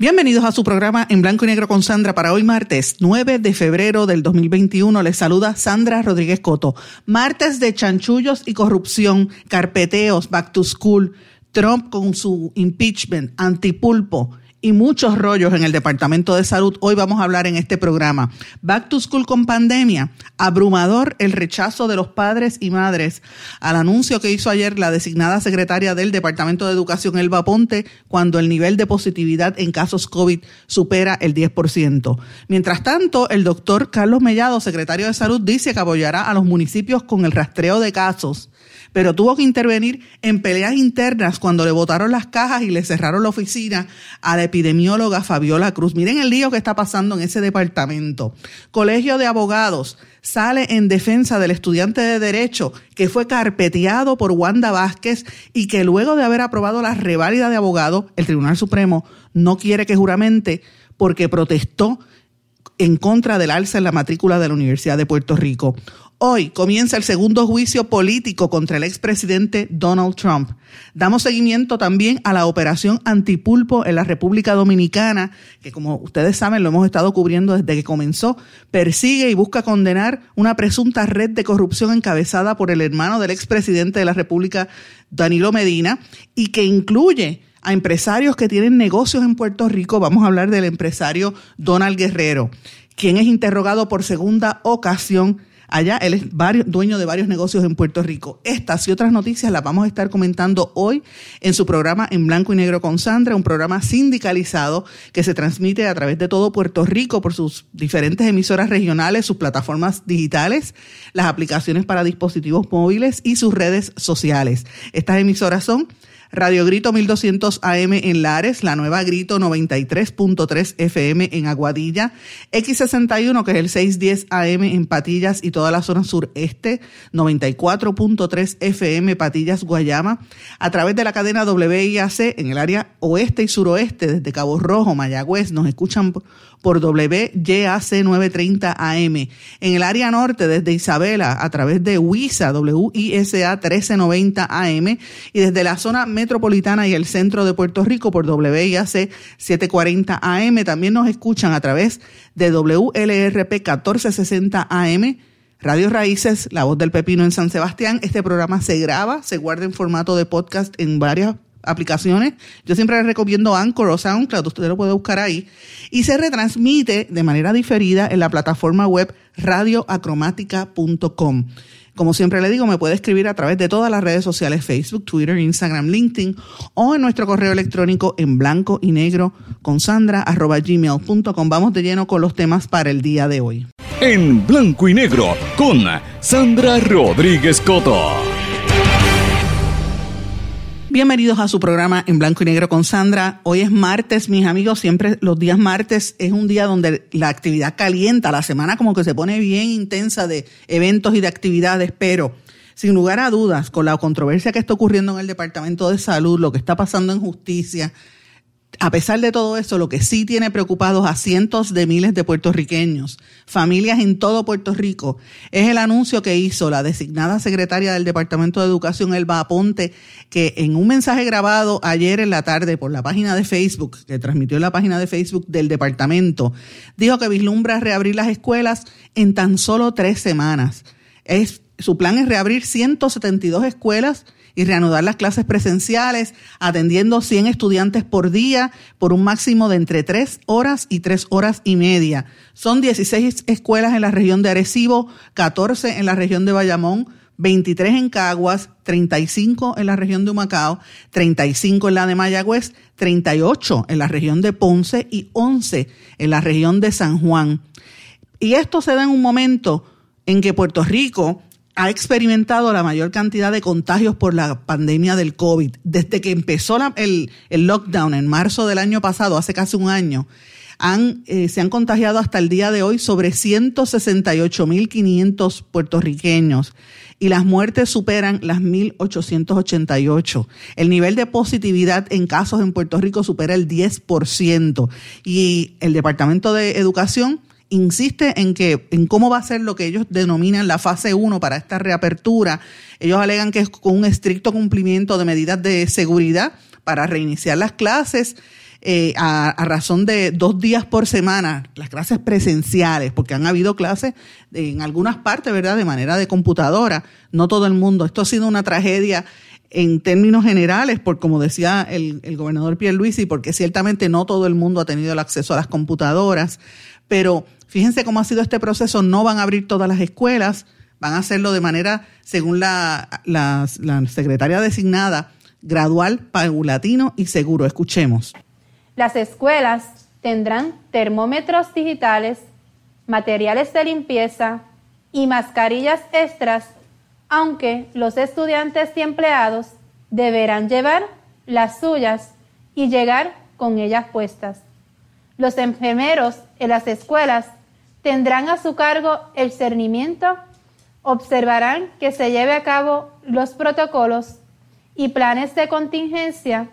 Bienvenidos a su programa en blanco y negro con Sandra para hoy martes 9 de febrero del 2021. Les saluda Sandra Rodríguez Coto. Martes de chanchullos y corrupción, carpeteos, back to school, Trump con su impeachment, antipulpo y muchos rollos en el Departamento de Salud. Hoy vamos a hablar en este programa. Back to School con pandemia. Abrumador el rechazo de los padres y madres al anuncio que hizo ayer la designada secretaria del Departamento de Educación, Elba Ponte, cuando el nivel de positividad en casos COVID supera el 10%. Mientras tanto, el doctor Carlos Mellado, secretario de Salud, dice que apoyará a los municipios con el rastreo de casos pero tuvo que intervenir en peleas internas cuando le botaron las cajas y le cerraron la oficina a la epidemióloga Fabiola Cruz. Miren el lío que está pasando en ese departamento. Colegio de Abogados sale en defensa del estudiante de Derecho que fue carpeteado por Wanda Vázquez y que luego de haber aprobado la reválida de abogado, el Tribunal Supremo no quiere que juramente porque protestó en contra del alza en la matrícula de la Universidad de Puerto Rico. Hoy comienza el segundo juicio político contra el expresidente Donald Trump. Damos seguimiento también a la operación antipulpo en la República Dominicana, que como ustedes saben lo hemos estado cubriendo desde que comenzó, persigue y busca condenar una presunta red de corrupción encabezada por el hermano del expresidente de la República, Danilo Medina, y que incluye a empresarios que tienen negocios en Puerto Rico. Vamos a hablar del empresario Donald Guerrero, quien es interrogado por segunda ocasión Allá él es dueño de varios negocios en Puerto Rico. Estas y otras noticias las vamos a estar comentando hoy en su programa En Blanco y Negro con Sandra, un programa sindicalizado que se transmite a través de todo Puerto Rico por sus diferentes emisoras regionales, sus plataformas digitales, las aplicaciones para dispositivos móviles y sus redes sociales. Estas emisoras son Radio Grito 1200 AM en Lares, la nueva Grito 93.3 FM en Aguadilla, X61 que es el 610 AM en Patillas y toda la zona sureste, 94.3 FM Patillas Guayama, a través de la cadena WIAC en el área oeste y suroeste desde Cabo Rojo, Mayagüez, nos escuchan por WYAC 930 AM. En el área norte, desde Isabela, a través de WISA, WISA 1390 AM. Y desde la zona metropolitana y el centro de Puerto Rico por WIAC 740 AM. También nos escuchan a través de WLRP 1460 AM. Radio Raíces, La Voz del Pepino en San Sebastián. Este programa se graba, se guarda en formato de podcast en varias aplicaciones. Yo siempre les recomiendo Anchor o SoundCloud, usted lo puede buscar ahí. Y se retransmite de manera diferida en la plataforma web radioacromática.com. Como siempre le digo, me puede escribir a través de todas las redes sociales, Facebook, Twitter, Instagram, LinkedIn o en nuestro correo electrónico en blanco y negro con sandra arroba gmail.com. Vamos de lleno con los temas para el día de hoy. En blanco y negro con Sandra Rodríguez Coto. Bienvenidos a su programa en blanco y negro con Sandra. Hoy es martes, mis amigos. Siempre los días martes es un día donde la actividad calienta. La semana como que se pone bien intensa de eventos y de actividades, pero sin lugar a dudas, con la controversia que está ocurriendo en el Departamento de Salud, lo que está pasando en justicia, a pesar de todo eso, lo que sí tiene preocupados a cientos de miles de puertorriqueños, familias en todo Puerto Rico, es el anuncio que hizo la designada secretaria del Departamento de Educación, Elba Aponte, que en un mensaje grabado ayer en la tarde por la página de Facebook, que transmitió en la página de Facebook del departamento, dijo que vislumbra reabrir las escuelas en tan solo tres semanas. Su plan es reabrir 172 escuelas y reanudar las clases presenciales, atendiendo 100 estudiantes por día por un máximo de entre 3 horas y 3 horas y media. Son 16 escuelas en la región de Arecibo, 14 en la región de Bayamón, 23 en Caguas, 35 en la región de Humacao, 35 en la de Mayagüez, 38 en la región de Ponce y 11 en la región de San Juan. Y esto se da en un momento en que Puerto Rico ha experimentado la mayor cantidad de contagios por la pandemia del COVID. Desde que empezó el, lockdown en marzo del año pasado, hace casi un año, han, eh, se han contagiado hasta el día de hoy sobre 168.500 puertorriqueños y las muertes superan las 1.888. El nivel de positividad en casos en Puerto Rico supera el 10% y el Departamento de Educación insiste en que en cómo va a ser lo que ellos denominan la fase 1 para esta reapertura. Ellos alegan que es con un estricto cumplimiento de medidas de seguridad para reiniciar las clases eh, a, razón de dos días por semana, las clases presenciales, porque han habido clases en algunas partes, ¿verdad?, de manera de computadora, no todo el mundo. Esto ha sido una tragedia en términos generales, por como decía el, el gobernador Pierluisi, porque ciertamente no todo el mundo ha tenido el acceso a las computadoras, pero fíjense cómo ha sido este proceso, no van a abrir todas las escuelas, van a hacerlo de manera, según la, secretaria designada, gradual, paulatino y seguro. Escuchemos. Las escuelas tendrán termómetros digitales, materiales de limpieza y mascarillas extras, aunque los estudiantes y empleados deberán llevar las suyas y llegar con ellas puestas. Los enfermeros en las escuelas tendrán a su cargo el cernimiento, observarán que se lleve a cabo los protocolos y planes de contingencia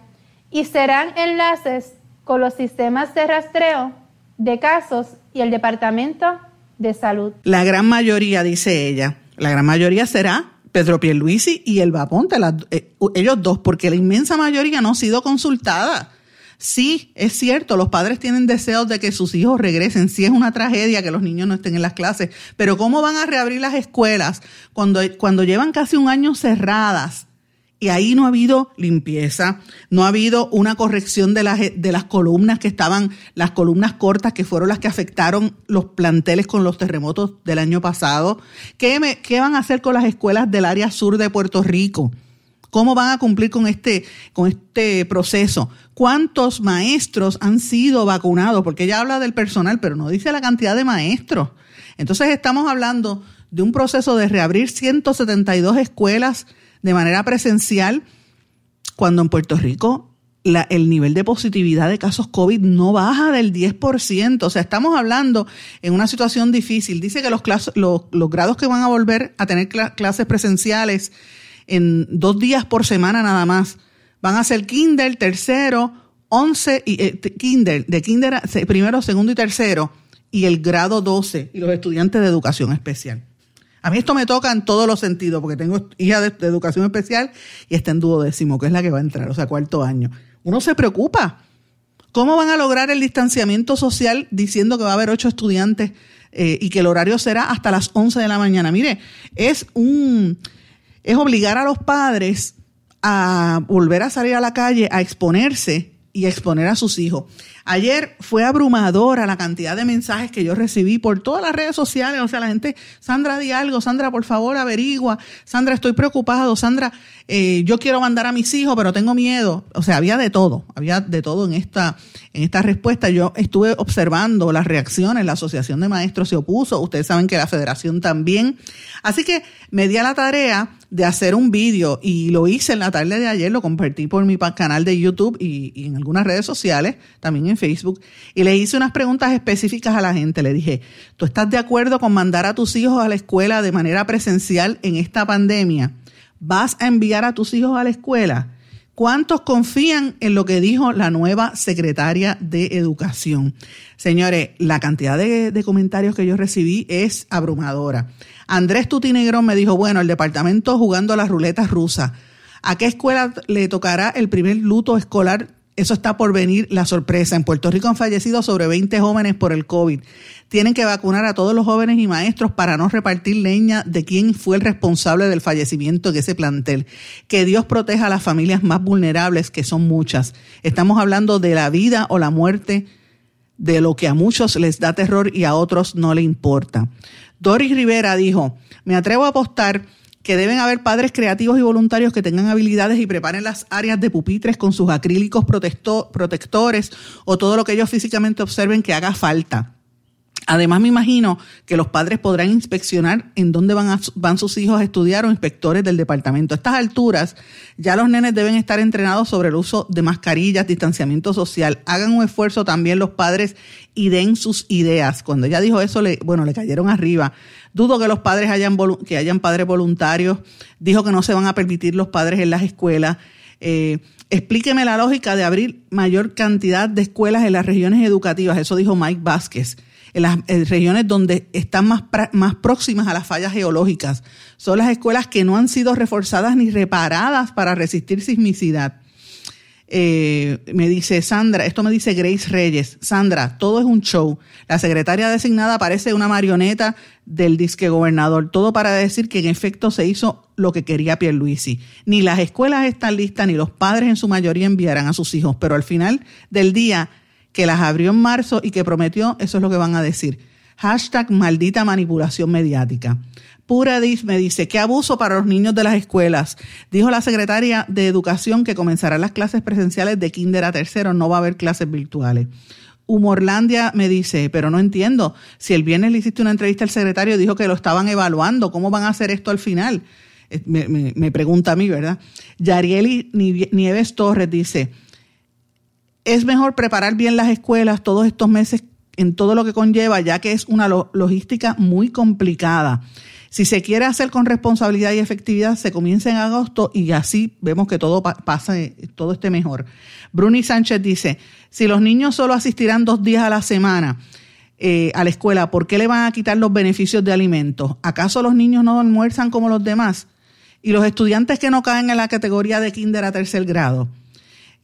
y serán enlaces con los sistemas de rastreo de casos y el Departamento de Salud. La gran mayoría, dice ella, la gran mayoría será Pedro Pierluisi y el Vaponte, eh, ellos dos, porque la inmensa mayoría no ha sido consultada. Sí, es cierto, los padres tienen deseos de que sus hijos regresen. Sí es una tragedia que los niños no estén en las clases, pero ¿cómo van a reabrir las escuelas cuando, cuando llevan casi un año cerradas? Y ahí no ha habido limpieza, no ha habido una corrección de las, de las columnas que estaban, las columnas cortas que fueron las que afectaron los planteles con los terremotos del año pasado. ¿Qué, qué van a hacer con las escuelas del área sur de Puerto Rico? ¿Cómo van a cumplir con este, con este proceso? ¿Cuántos maestros han sido vacunados? Porque ella habla del personal, pero no dice la cantidad de maestros. Entonces estamos hablando de un proceso de reabrir 172 escuelas de manera presencial cuando en Puerto Rico el nivel de positividad de casos COVID no baja del 10%. O sea, estamos hablando en una situación difícil. Dice que los, los, grados que van a volver a tener clases presenciales en dos días por semana nada más van a ser kinder, tercero, once y eh, kinder, de kinder primero, segundo y tercero y el grado 12 y los estudiantes de educación especial. A mí esto me toca en todos los sentidos, porque tengo hija de, educación especial y está en duodécimo, que es la que va a entrar, o sea, cuarto año. Uno se preocupa. ¿Cómo van a lograr el distanciamiento social diciendo que va a haber ocho estudiantes eh, y que el horario será hasta las once de la mañana? Mire, es un es obligar a los padres a volver a salir a la calle a exponerse y a exponer a sus hijos. Ayer fue abrumadora la cantidad de mensajes que yo recibí por todas las redes sociales. O sea, la gente, Sandra, di algo, Sandra, por favor, averigua. Sandra, estoy preocupado. Sandra, eh, yo quiero mandar a mis hijos, pero tengo miedo. O sea, había de todo, había de todo en esta, en esta respuesta. Yo estuve observando las reacciones, la Asociación de Maestros se opuso, ustedes saben que la Federación también. Así que me di a la tarea de hacer un vídeo y lo hice en la tarde de ayer, lo compartí por mi canal de YouTube y, y en algunas redes sociales, también en Facebook y le hice unas preguntas específicas a la gente. Le dije, ¿tú estás de acuerdo con mandar a tus hijos a la escuela de manera presencial en esta pandemia? ¿Vas a enviar a tus hijos a la escuela? ¿Cuántos confían en lo que dijo la nueva secretaria de Educación? Señores, la cantidad de, comentarios que yo recibí es abrumadora. Andrés Tutinegrón me dijo, bueno, el departamento jugando las ruletas rusas. ¿A qué escuela le tocará el primer luto escolar eso está por venir la sorpresa. En Puerto Rico han fallecido sobre 20 jóvenes por el COVID. Tienen que vacunar a todos los jóvenes y maestros para no repartir leña de quién fue el responsable del fallecimiento de ese plantel. Que Dios proteja a las familias más vulnerables, que son muchas. Estamos hablando de la vida o la muerte de lo que a muchos les da terror y a otros no le importa. Doris Rivera dijo, me atrevo a apostar que deben haber padres creativos y voluntarios que tengan habilidades y preparen las áreas de pupitres con sus acrílicos protectores o todo lo que ellos físicamente observen que haga falta. Además, me imagino que los padres podrán inspeccionar en dónde van, van sus hijos a estudiar o inspectores del departamento. A estas alturas, ya los nenes deben estar entrenados sobre el uso de mascarillas, distanciamiento social. Hagan un esfuerzo también los padres y den sus ideas. Cuando ella dijo eso, le, bueno, le cayeron arriba. Dudo que los padres hayan, que hayan padres voluntarios. Dijo que no se van a permitir los padres en las escuelas. Eh, explíqueme la lógica de abrir mayor cantidad de escuelas en las regiones educativas. Eso dijo Mike Vázquez en las regiones donde están más, más próximas a las fallas geológicas. Son las escuelas que no han sido reforzadas ni reparadas para resistir sismicidad. Eh, me dice Sandra, esto me dice Grace Reyes, Sandra, todo es un show. La secretaria designada parece una marioneta del disque gobernador, todo para decir que en efecto se hizo lo que quería Pierluisi. Ni las escuelas están listas, ni los padres en su mayoría enviarán a sus hijos, pero al final del día que las abrió en marzo y que prometió, eso es lo que van a decir. Hashtag maldita manipulación mediática. Pura me dice, qué abuso para los niños de las escuelas. Dijo la secretaria de Educación que comenzarán las clases presenciales de kinder a tercero, no va a haber clases virtuales. Humorlandia me dice, pero no entiendo, si el viernes le hiciste una entrevista al secretario, dijo que lo estaban evaluando, ¿cómo van a hacer esto al final? Eh, me, me pregunta a mí, ¿verdad? Yarieli Nieves Torres dice, es mejor preparar bien las escuelas todos estos meses en todo lo que conlleva, ya que es una logística muy complicada. Si se quiere hacer con responsabilidad y efectividad, se comienza en agosto y así vemos que todo pasa, todo esté mejor. Bruni Sánchez dice, si los niños solo asistirán dos días a la semana eh, a la escuela, ¿por qué le van a quitar los beneficios de alimentos? ¿Acaso los niños no almuerzan como los demás? Y los estudiantes que no caen en la categoría de kinder a tercer grado.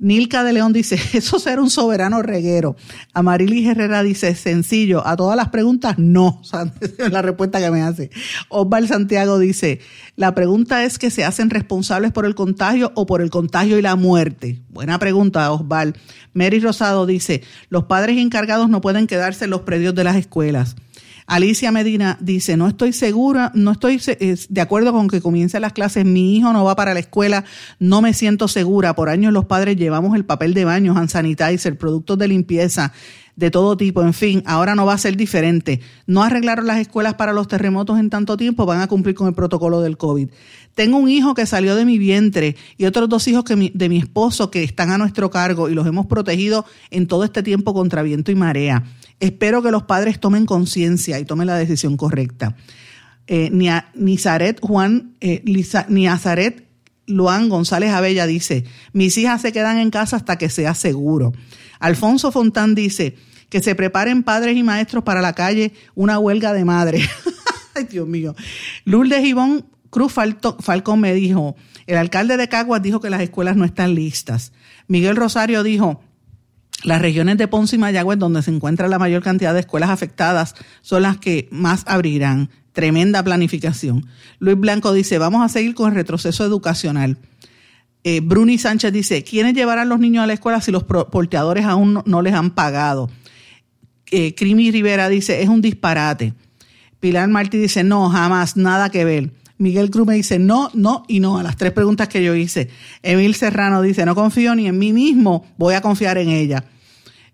Nilka de León dice, eso será un soberano reguero. Amarilis Herrera dice, sencillo, a todas las preguntas, no. es la respuesta que me hace. Osval Santiago dice, la pregunta es que se hacen responsables por el contagio o por el contagio y la muerte. Buena pregunta, Osval. Mary Rosado dice, los padres encargados no pueden quedarse en los predios de las escuelas. Alicia Medina dice, no estoy segura, no estoy de acuerdo con que comiencen las clases, mi hijo no va para la escuela, no me siento segura. Por años los padres llevamos el papel de baño, hand sanitizer, productos de limpieza de todo tipo, en fin, ahora no va a ser diferente. No arreglaron las escuelas para los terremotos en tanto tiempo, van a cumplir con el protocolo del COVID. Tengo un hijo que salió de mi vientre y otros dos hijos de mi esposo que están a nuestro cargo y los hemos protegido en todo este tiempo contra viento y marea. Espero que los padres tomen conciencia y tomen la decisión correcta. Eh, Nizaret Juan, eh, Nizaret Luan González Abella dice, mis hijas se quedan en casa hasta que sea seguro. Alfonso Fontán dice, que se preparen padres y maestros para la calle una huelga de madre. Ay, Dios mío. Lourdes Ivón Cruz Falcón me dijo, el alcalde de Caguas dijo que las escuelas no están listas. Miguel Rosario dijo, las regiones de Ponce y Mayagüez, donde se encuentra la mayor cantidad de escuelas afectadas, son las que más abrirán. Tremenda planificación. Luis Blanco dice, vamos a seguir con el retroceso educacional. Eh, Bruni Sánchez dice, ¿quiénes llevarán los niños a la escuela si los porteadores aún no, les han pagado? Eh, Crimi Rivera dice, es un disparate. Pilar Martí dice, no, jamás, nada que ver. Miguel Cruz me dice no, no y no a las tres preguntas que yo hice. Emil Serrano dice, no confío ni en mí mismo, voy a confiar en ella.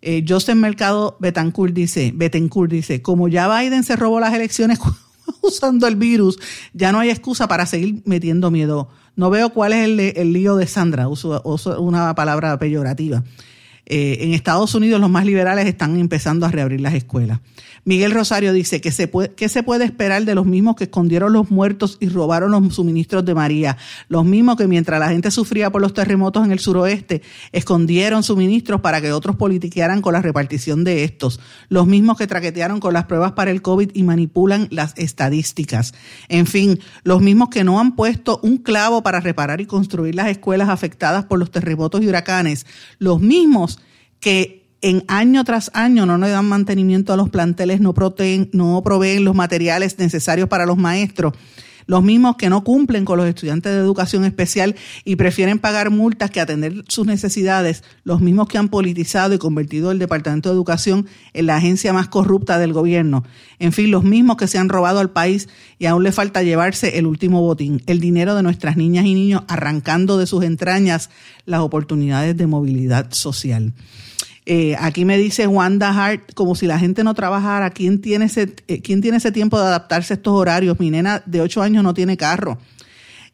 Eh, Joseph Mercado Betancourt dice, Betancourt dice, como ya Biden se robó las elecciones usando el virus, ya no hay excusa para seguir metiendo miedo. No veo cuál es el, lío de Sandra, uso, una palabra peyorativa. Eh, en Estados Unidos los más liberales están empezando a reabrir las escuelas. Miguel Rosario dice que se puede, ¿qué se puede esperar de los mismos que escondieron los muertos y robaron los suministros de María? Los mismos que mientras la gente sufría por los terremotos en el suroeste, escondieron suministros para que otros politiquearan con la repartición de estos. Los mismos que traquetearon con las pruebas para el COVID y manipulan las estadísticas. En fin, los mismos que no han puesto un clavo para reparar y construir las escuelas afectadas por los terremotos y huracanes. Los mismos que en año tras año no le dan mantenimiento a los planteles, no, no proveen los materiales necesarios para los maestros, los mismos que no cumplen con los estudiantes de educación especial y prefieren pagar multas que atender sus necesidades, los mismos que han politizado y convertido el Departamento de Educación en la agencia más corrupta del gobierno, en fin, los mismos que se han robado al país y aún le falta llevarse el último botín, el dinero de nuestras niñas y niños, arrancando de sus entrañas las oportunidades de movilidad social. Eh, aquí me dice Wanda Hart, como si la gente no trabajara, ¿quién tiene, ese, eh, ¿quién tiene ese tiempo de adaptarse a estos horarios? Mi nena de 8 años no tiene carro.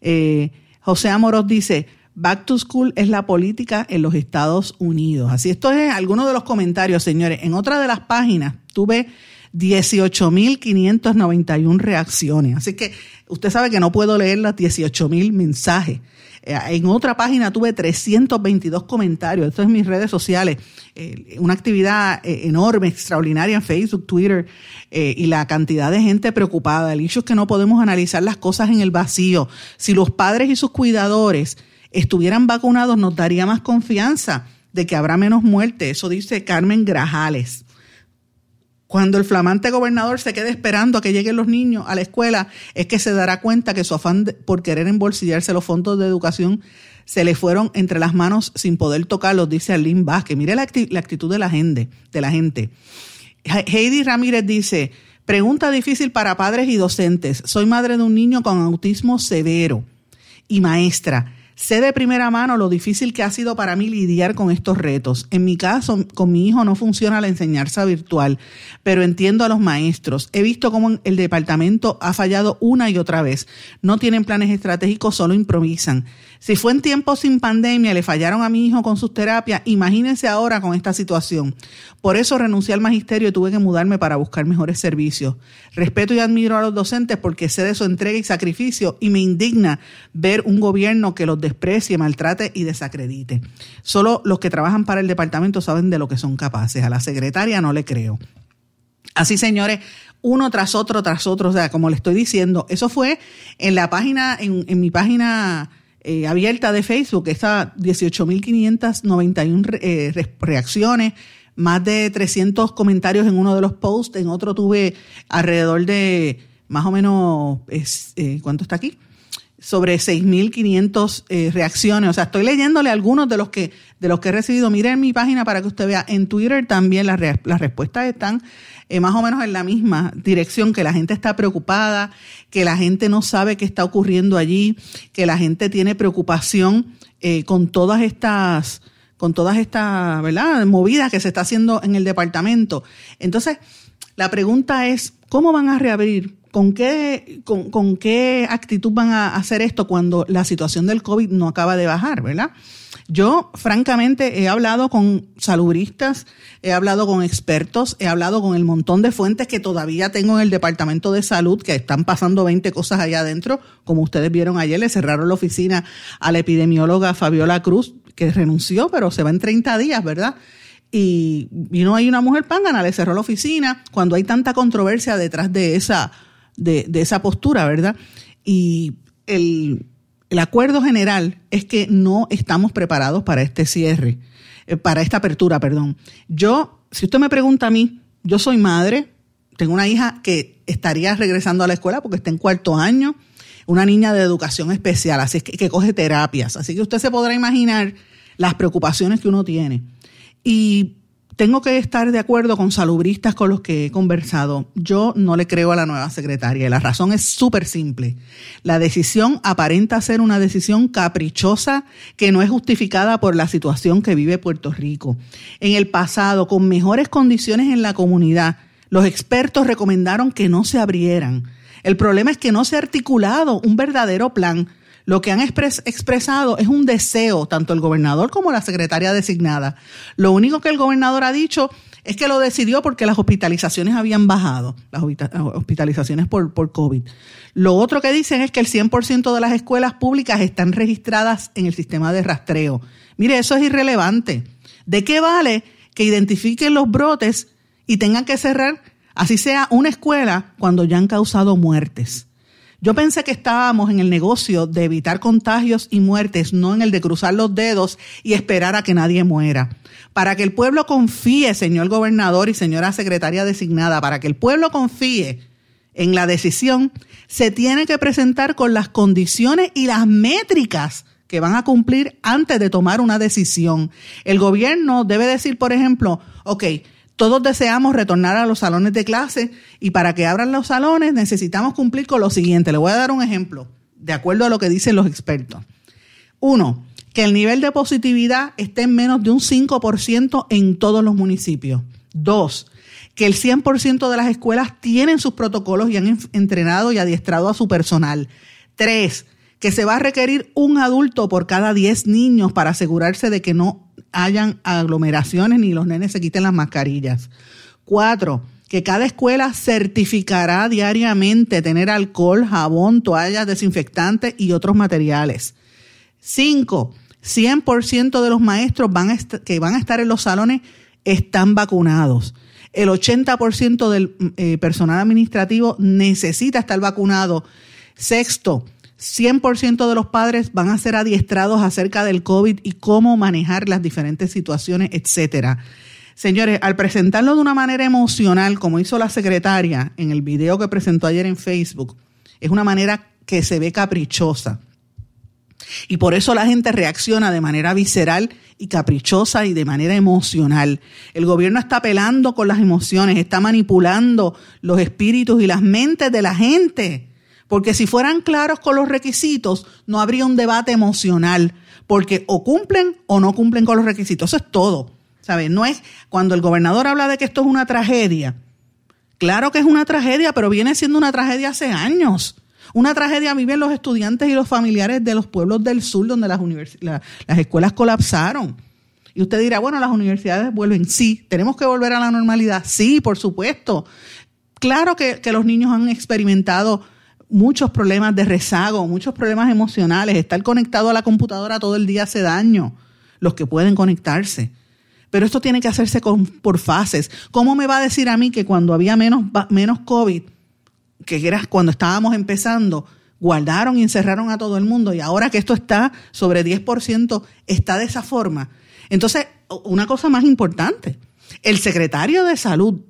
Eh, José Amoros dice, Back to School es la política en los Estados Unidos. Así, esto es alguno de los comentarios, señores. En otra de las páginas tuve 18.591 reacciones. Así que usted sabe que no puedo leer las 18.000 mensajes. Eh, en otra página tuve 322 comentarios. Esto es mis redes sociales. Eh, una actividad eh, enorme, extraordinaria en Facebook, Twitter y la cantidad de gente preocupada. El hecho es que no podemos analizar las cosas en el vacío. Si los padres y sus cuidadores estuvieran vacunados, nos daría más confianza de que habrá menos muerte. Eso dice Carmen Grajales. Cuando el flamante gobernador se quede esperando a que lleguen los niños a la escuela, es que se dará cuenta que su afán por querer embolsillarse los fondos de educación se le fueron entre las manos sin poder tocarlos, dice Arlene Vázquez. Mire la, actitud de la gente, de la gente. Heidi Ramírez dice, pregunta difícil para padres y docentes. Soy madre de un niño con autismo severo y maestra. Sé de primera mano lo difícil que ha sido para mí lidiar con estos retos. En mi caso, con mi hijo no funciona la enseñanza virtual, pero entiendo a los maestros. He visto cómo el departamento ha fallado una y otra vez. No tienen planes estratégicos, solo improvisan. Si fue en tiempos sin pandemia, le fallaron a mi hijo con sus terapias, imagínense ahora con esta situación. Por eso renuncié al magisterio y tuve que mudarme para buscar mejores servicios. Respeto y admiro a los docentes porque sé de su entrega y sacrificio y me indigna ver un gobierno que los desprecie, maltrate y desacredite. Solo los que trabajan para el departamento saben de lo que son capaces. A la secretaria no le creo. Así, señores, uno tras otro, tras otro, o sea, como le estoy diciendo, eso fue en la página, en, en mi página eh, abierta de Facebook, está 18.591 eh, reacciones, más de 300 comentarios en uno de los posts, en otro tuve alrededor de más o menos, eh, ¿cuánto está aquí? Sobre 6.500 eh, reacciones. O sea, estoy leyéndole algunos de los que de los que he recibido. Miren mi página para que usted vea. En Twitter también las, las respuestas están eh, más o menos en la misma dirección, que la gente está preocupada, que la gente no sabe qué está ocurriendo allí, que la gente tiene preocupación eh, con todas estas con todas estas, ¿verdad? movidas que se está haciendo en el departamento. Entonces, la pregunta es, ¿cómo van a reabrir? ¿Con qué, con, qué actitud van a hacer esto cuando la situación del COVID no acaba de bajar, verdad? Yo, francamente, he hablado con salubristas, he hablado con expertos, he hablado con el montón de fuentes que todavía tengo en el Departamento de Salud, que están pasando 20 cosas allá adentro. Como ustedes vieron ayer, le cerraron la oficina a la epidemióloga Fabiola Cruz, que renunció, pero se va en 30 días, ¿verdad? Y vino ahí una mujer pángana, le cerró la oficina, cuando hay tanta controversia detrás de esa de, esa postura, ¿verdad? Y el, acuerdo general es que no estamos preparados para este cierre, eh, para esta apertura, perdón. Yo, si usted me pregunta a mí, yo soy madre, tengo una hija que estaría regresando a la escuela porque está en cuarto año, una niña de educación especial, así que, que coge terapias. Así que usted se podrá imaginar las preocupaciones que uno tiene. Y tengo que estar de acuerdo con salubristas con los que he conversado. Yo no le creo a la nueva secretaria y la razón es súper simple. La decisión aparenta ser una decisión caprichosa que no es justificada por la situación que vive Puerto Rico. En el pasado, con mejores condiciones en la comunidad, los expertos recomendaron que no se abrieran. El problema es que no se ha articulado un verdadero plan lo que han expresado es un deseo, tanto el gobernador como la secretaria designada. Lo único que el gobernador ha dicho es que lo decidió porque las hospitalizaciones habían bajado, las hospitalizaciones por, por COVID. Lo otro que dicen es que el 100% de las escuelas públicas están registradas en el sistema de rastreo. Mire, eso es irrelevante. ¿De qué vale que identifiquen los brotes y tengan que cerrar, así sea una escuela, cuando ya han causado muertes? Yo pensé que estábamos en el negocio de evitar contagios y muertes, no en el de cruzar los dedos y esperar a que nadie muera. Para que el pueblo confíe, señor gobernador y señora secretaria designada, para que el pueblo confíe en la decisión, se tiene que presentar con las condiciones y las métricas que van a cumplir antes de tomar una decisión. El gobierno debe decir, por ejemplo, ok, todos deseamos retornar a los salones de clase y para que abran los salones necesitamos cumplir con lo siguiente. Le voy a dar un ejemplo, de acuerdo a lo que dicen los expertos. Uno, que el nivel de positividad esté en menos de un 5% en todos los municipios. Dos, que el 100% de las escuelas tienen sus protocolos y han entrenado y adiestrado a su personal. Tres, que se va a requerir un adulto por cada 10 niños para asegurarse de que no hayan aglomeraciones ni los nenes se quiten las mascarillas. Cuatro, que cada escuela certificará diariamente tener alcohol, jabón, toallas, desinfectantes y otros materiales. Cinco, 100% de los maestros van que van a estar en los salones están vacunados. El 80% del eh, personal administrativo necesita estar vacunado. Sexto, 100% de los padres van a ser adiestrados acerca del COVID y cómo manejar las diferentes situaciones, etcétera. Señores, al presentarlo de una manera emocional, como hizo la secretaria en el video que presentó ayer en Facebook, es una manera que se ve caprichosa. Y por eso la gente reacciona de manera visceral y caprichosa y de manera emocional. El gobierno está apelando con las emociones, está manipulando los espíritus y las mentes de la gente. Porque si fueran claros con los requisitos, no habría un debate emocional, porque o cumplen o no cumplen con los requisitos. Eso es todo. ¿Sabes? No es cuando el gobernador habla de que esto es una tragedia. Claro que es una tragedia, pero viene siendo una tragedia hace años. Una tragedia viven los estudiantes y los familiares de los pueblos del sur donde las, las escuelas colapsaron. Y usted dirá, bueno, las universidades vuelven. Sí, tenemos que volver a la normalidad. Sí, por supuesto. Claro que los niños han experimentado muchos problemas de rezago, muchos problemas emocionales. Estar conectado a la computadora todo el día hace daño, los que pueden conectarse. Pero esto tiene que hacerse con, por fases. ¿Cómo me va a decir a mí que cuando había menos, menos COVID, que era cuando estábamos empezando, guardaron y encerraron a todo el mundo y ahora que esto está sobre 10%, está de esa forma. Entonces, una cosa más importante, el secretario de salud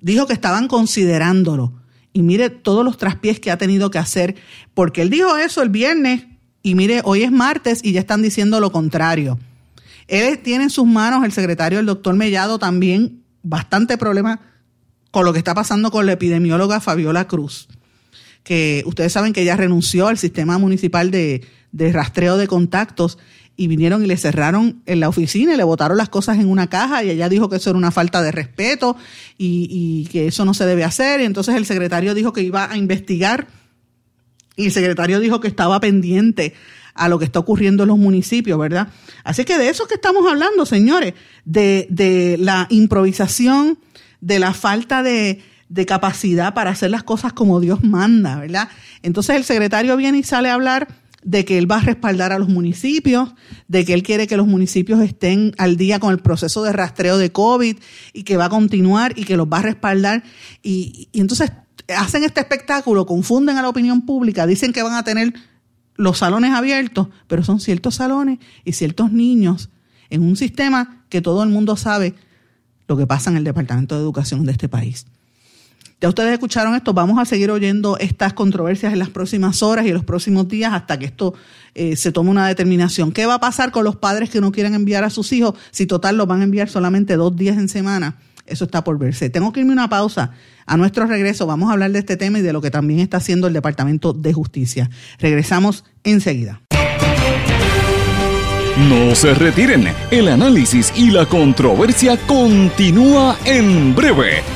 dijo que estaban considerándolo. Y mire todos los traspiés que ha tenido que hacer, porque él dijo eso el viernes y mire, hoy es martes y ya están diciendo lo contrario. Él tiene en sus manos, el secretario, el doctor Mellado, también bastante problema con lo que está pasando con la epidemióloga Fabiola Cruz, que ustedes saben que ella renunció al sistema municipal de, rastreo de contactos y vinieron y le cerraron en la oficina y le botaron las cosas en una caja y ella dijo que eso era una falta de respeto y, y, que eso no se debe hacer. Y entonces el secretario dijo que iba a investigar y el secretario dijo que estaba pendiente a lo que está ocurriendo en los municipios, ¿verdad? Así que de eso que estamos hablando, señores, de, de la improvisación, de la falta de, capacidad para hacer las cosas como Dios manda, ¿verdad? Entonces el secretario viene y sale a hablar de que él va a respaldar a los municipios, de que él quiere que los municipios estén al día con el proceso de rastreo de COVID y que va a continuar y que los va a respaldar. Y, y entonces hacen este espectáculo, confunden a la opinión pública, dicen que van a tener los salones abiertos, pero son ciertos salones y ciertos niños en un sistema que todo el mundo sabe lo que pasa en el Departamento de Educación de este país. Ya ustedes escucharon esto, vamos a seguir oyendo estas controversias en las próximas horas y los próximos días hasta que esto eh, se tome una determinación. ¿Qué va a pasar con los padres que no quieran enviar a sus hijos si total los van a enviar solamente dos días en semana? Eso está por verse. Tengo que irme una pausa. A nuestro regreso vamos a hablar de este tema y de lo que también está haciendo el Departamento de Justicia. Regresamos enseguida. No se retiren, el análisis y la controversia continúa en breve,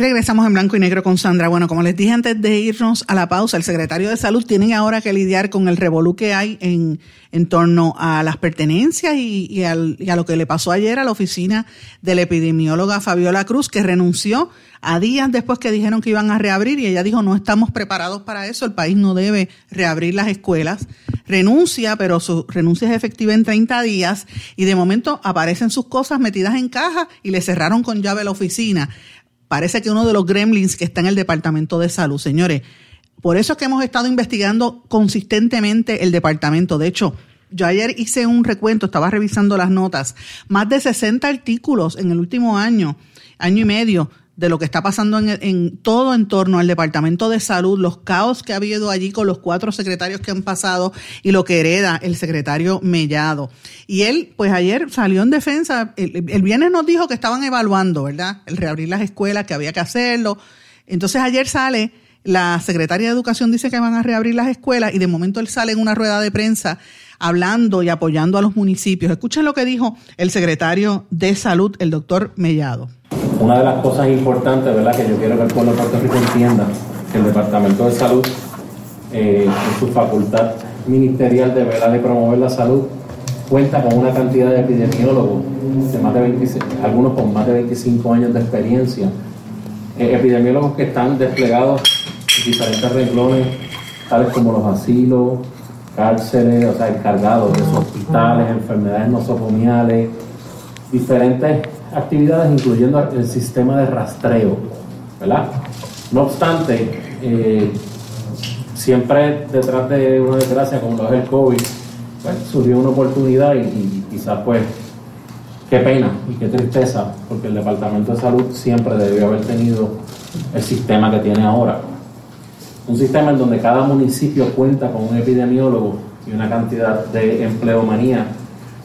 Regresamos en blanco y negro con Sandra. Bueno, como les dije antes de irnos a la pausa, el secretario de Salud tiene ahora que lidiar con el revolú que hay en, en torno a las pertenencias y, a lo que le pasó ayer a la oficina de la epidemióloga Fabiola Cruz, que renunció a días después que dijeron que iban a reabrir y ella dijo, no estamos preparados para eso, el país no debe reabrir las escuelas. Renuncia, pero su renuncia es efectiva en 30 días y de momento aparecen sus cosas metidas en caja y le cerraron con llave la oficina. Parece que uno de los gremlins que está en el Departamento de Salud, señores. Por eso es que hemos estado investigando consistentemente el departamento. De hecho, yo ayer hice un recuento, estaba revisando las notas, más de 60 artículos en el último año, año y medio, de lo que está pasando en, en, todo en torno al Departamento de Salud, los caos que ha habido allí con los cuatro secretarios que han pasado y lo que hereda el secretario Mellado. Y él, pues ayer salió en defensa, el, el viernes nos dijo que estaban evaluando, ¿verdad? El reabrir las escuelas, que había que hacerlo. Entonces ayer sale, la secretaria de Educación dice que van a reabrir las escuelas y de momento él sale en una rueda de prensa hablando y apoyando a los municipios. Escuchen lo que dijo el secretario de Salud, el doctor Mellado una de las cosas importantes, ¿verdad?, que yo quiero que el pueblo de Puerto Rico entienda, que el Departamento de Salud, eh, en su facultad ministerial de velar y promover la salud, cuenta con una cantidad de epidemiólogos, de más de 26, algunos con más de 25 años de experiencia, eh, epidemiólogos que están desplegados en diferentes renglones, tales como los asilos, cárceles, o sea, encargados de hospitales, enfermedades nosocomiales, diferentes actividades, incluyendo el sistema de rastreo, ¿verdad? No obstante, eh, siempre detrás de una desgracia como lo es el COVID, pues, surgió una oportunidad y, quizás pues qué pena y qué tristeza, porque el Departamento de Salud siempre debió haber tenido el sistema que tiene ahora. Un sistema en donde cada municipio cuenta con un epidemiólogo y una cantidad de empleomanía